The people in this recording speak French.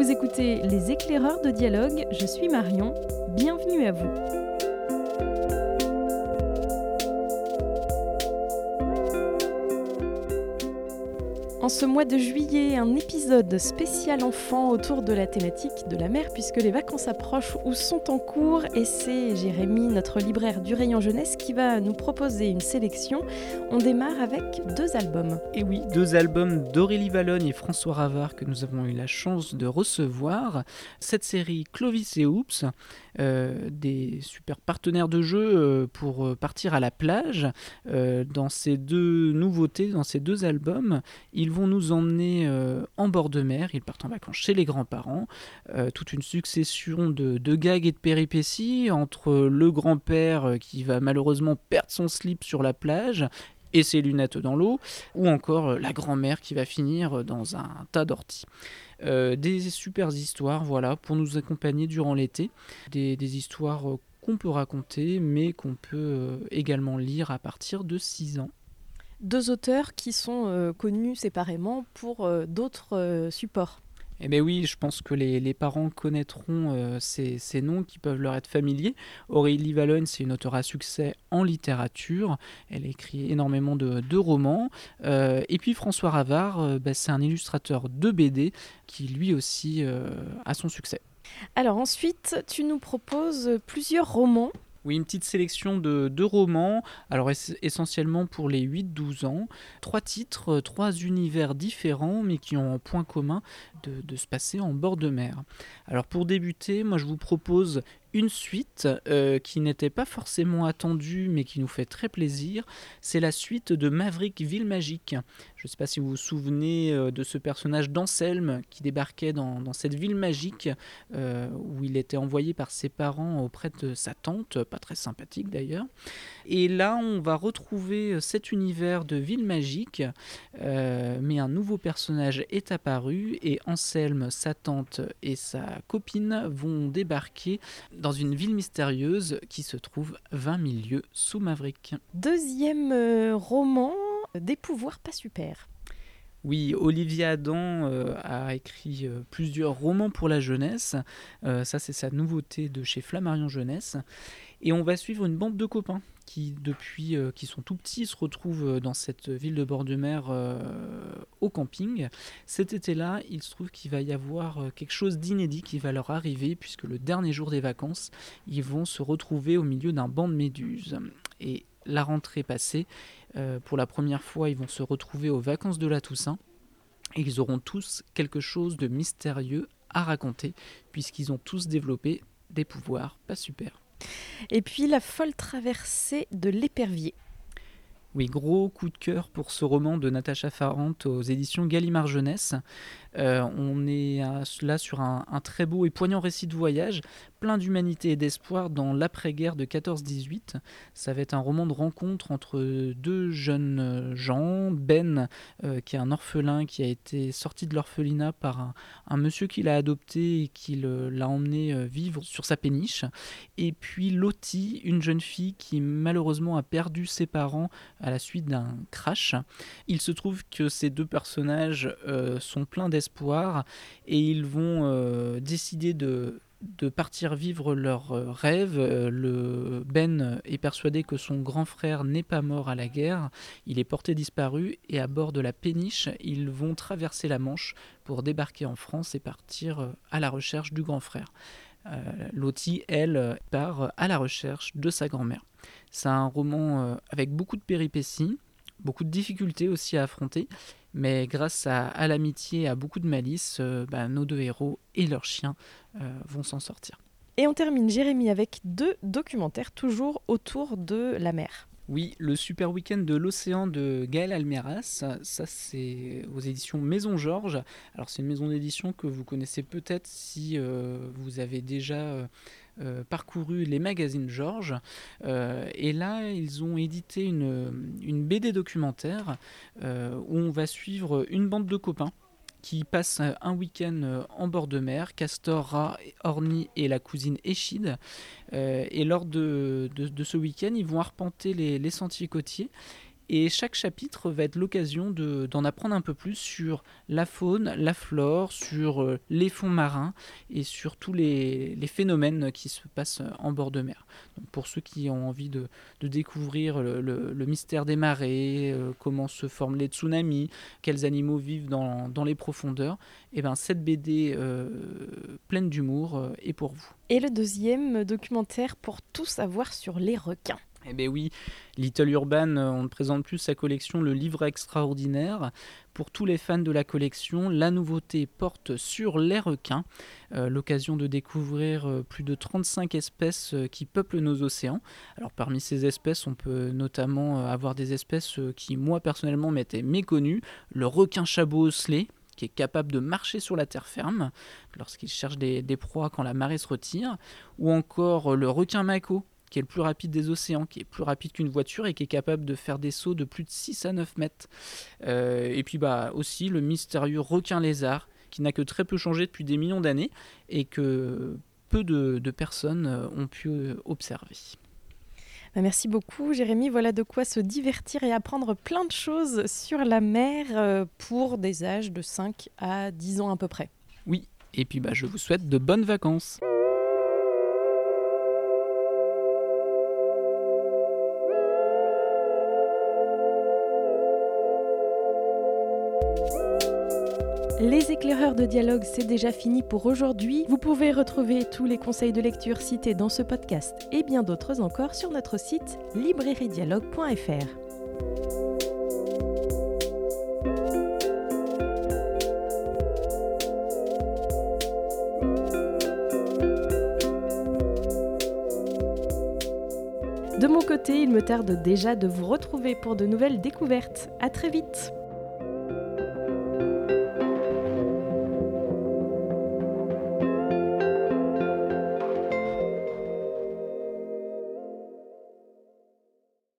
Vous écoutez Les éclaireurs de dialogue, je suis Marion, bienvenue à vous. En ce mois de juillet, un épisode spécial enfant autour de la thématique de la mer, puisque les vacances approchent ou sont en cours, et c'est Jérémy, notre libraire du rayon jeunesse, qui va nous proposer une sélection. On démarre avec deux albums. Et oui, deux albums d'Aurélie Valogne et François Ravard que nous avons eu la chance de recevoir. Cette série Clovis et euh, des super partenaires de jeu euh, pour partir à la plage. Euh, dans ces deux nouveautés, dans ces deux albums, ils vont nous emmener en bord de mer. Ils partent en vacances chez les grands-parents. toute une succession de, gags et de péripéties entre le grand-père qui va malheureusement perdre son slip sur la plage et ses lunettes dans l'eau, ou encore la grand-mère qui va finir dans un tas d'orties. Euh, des super histoires, voilà, pour nous accompagner durant l'été. Des, histoires euh, qu'on peut raconter, mais qu'on peut euh, également lire à partir de 6 ans. Deux auteurs qui sont connus séparément pour d'autres supports. Eh bien oui, je pense que les, parents connaîtront euh, ces, noms qui peuvent leur être familiers. Aurélie Valogne, c'est une auteure à succès en littérature. Elle écrit énormément de, romans. Euh, et puis François Ravard, euh, bah, c'est un illustrateur de BD qui lui aussi a son succès. Alors ensuite, tu nous proposes plusieurs romans oui, une petite sélection de deux romans, alors essentiellement pour les 8-12 ans. Trois titres, euh, trois univers différents, mais qui ont en point commun de, de, se passer en bord de mer. Alors pour débuter, moi je vous propose une suite euh, qui n'était pas forcément attendue mais qui nous fait très plaisir. C'est la suite de Maverick Ville Magique. Je ne sais pas si vous vous souvenez euh, de ce personnage d'Anselme qui débarquait dans, cette ville magique euh, où il était envoyé par ses parents auprès de sa tante, pas très sympathique d'ailleurs. Et là, on va retrouver cet univers de ville magique, mais un nouveau personnage est apparu et Anselme, sa tante et sa copine vont débarquer dans une ville mystérieuse qui se trouve 20 000 lieues sous Maverick. Deuxième euh, roman, des pouvoirs pas super. Oui, Olivier Adam euh, a écrit euh, plusieurs romans pour la jeunesse. ça, c'est sa nouveauté de chez Flammarion Jeunesse. Et on va suivre une bande de copains qui, depuis euh, qui sont tout petits, se retrouvent euh, dans cette ville de bord de mer euh, au camping. Cet été-là, il se trouve qu'il va y avoir quelque chose d'inédit qui va leur arriver, puisque le dernier jour des vacances, ils vont se retrouver au milieu d'un banc de méduses. Et la rentrée passée, pour la première fois, ils vont se retrouver aux vacances de la Toussaint. Et ils auront tous quelque chose de mystérieux à raconter, puisqu'ils ont tous développé des pouvoirs pas super. Et puis La folle traversée de l'épervier. Oui, gros coup de cœur pour ce roman de Natacha Farante aux éditions Gallimard Jeunesse. Euh, on est là sur un, très beau et poignant récit de voyage, plein d'humanité et d'espoir dans l'après-guerre de 14-18. Ça va être un roman de rencontre entre deux jeunes gens. Ben, euh, qui est un orphelin qui a été sorti de l'orphelinat par un, monsieur qui l'a adopté et qui l'a emmené euh, vivre sur sa péniche. Et puis Lottie, une jeune fille qui malheureusement a perdu ses parents à la suite d'un crash. Il se trouve que ces deux personnages sont pleins d'espoir espoir et ils vont euh, décider de, partir vivre leur euh, rêve. Euh, le Ben est persuadé que son grand frère n'est pas mort à la guerre, il est porté disparu et à bord de la péniche, ils vont traverser la Manche pour débarquer en France et partir à la recherche du grand frère. Lottie, elle, part à la recherche de sa grand-mère. C'est un roman avec beaucoup de péripéties, beaucoup de difficultés aussi à affronter, mais grâce à, l'amitié et à beaucoup de malice, euh, bah, nos deux héros et leurs chiens euh, vont s'en sortir. Et on termine, Jérémy, avec deux documentaires toujours autour de la mer. Oui, le super week-end de l'océan de Gaël Almeras, ça c'est aux éditions Maison Georges. Alors c'est une maison d'édition que vous connaissez peut-être si euh, vous avez déjà euh, parcouru les magazines Georges. Euh, et là, ils ont édité une, BD documentaire euh, où on va suivre une bande de copains qui passent un week-end en bord de mer, Castor, Ra, Orny et la cousine Échide. et lors de, de, ce week-end, ils vont arpenter les, sentiers côtiers Et chaque chapitre va être l'occasion d'en apprendre un peu plus sur la faune, la flore, sur euh, les fonds marins et sur tous les, phénomènes qui se passent en bord de mer. pour ceux qui ont envie de, découvrir le, mystère des marées, euh, comment se forment les tsunamis, quels animaux vivent dans, les profondeurs, et eh ben cette BD euh, pleine d'humour est pour vous. Et le deuxième documentaire pour tout savoir sur les requins. Eh bien oui, Little Urban, euh, on ne présente plus sa collection Le Livre Extraordinaire. Pour tous les fans de la collection, la nouveauté porte sur les requins, euh, l'occasion de découvrir euh, plus de 35 espèces qui peuplent nos océans. Alors parmi ces espèces, on peut notamment avoir des espèces qui moi personnellement m'étaient méconnues, le requin chabot osselé, qui est capable de marcher sur la terre ferme lorsqu'il cherche des, proies quand la marée se retire, ou encore le requin mako, qui est le plus rapide des océans, qui est plus rapide qu'une voiture et qui est capable de faire des sauts de plus de 6 à 9 mètres. Euh, et puis bah, aussi le mystérieux requin lézard, qui n'a que très peu changé depuis des millions d'années et que peu de, personnes euh, ont pu euh, observer. Bah, merci beaucoup Jérémy, voilà de quoi se divertir et apprendre plein de choses sur la mer pour des âges de 5 à 10 ans à peu près. Oui, et puis bah, je vous souhaite de bonnes vacances. Les éclaireurs de dialogue, c'est déjà fini pour aujourd'hui. Vous pouvez retrouver tous les conseils de lecture cités dans ce podcast et bien d'autres encore sur notre site librairiedialogue.fr. De mon côté, il me tarde déjà de vous retrouver pour de nouvelles découvertes. À très vite!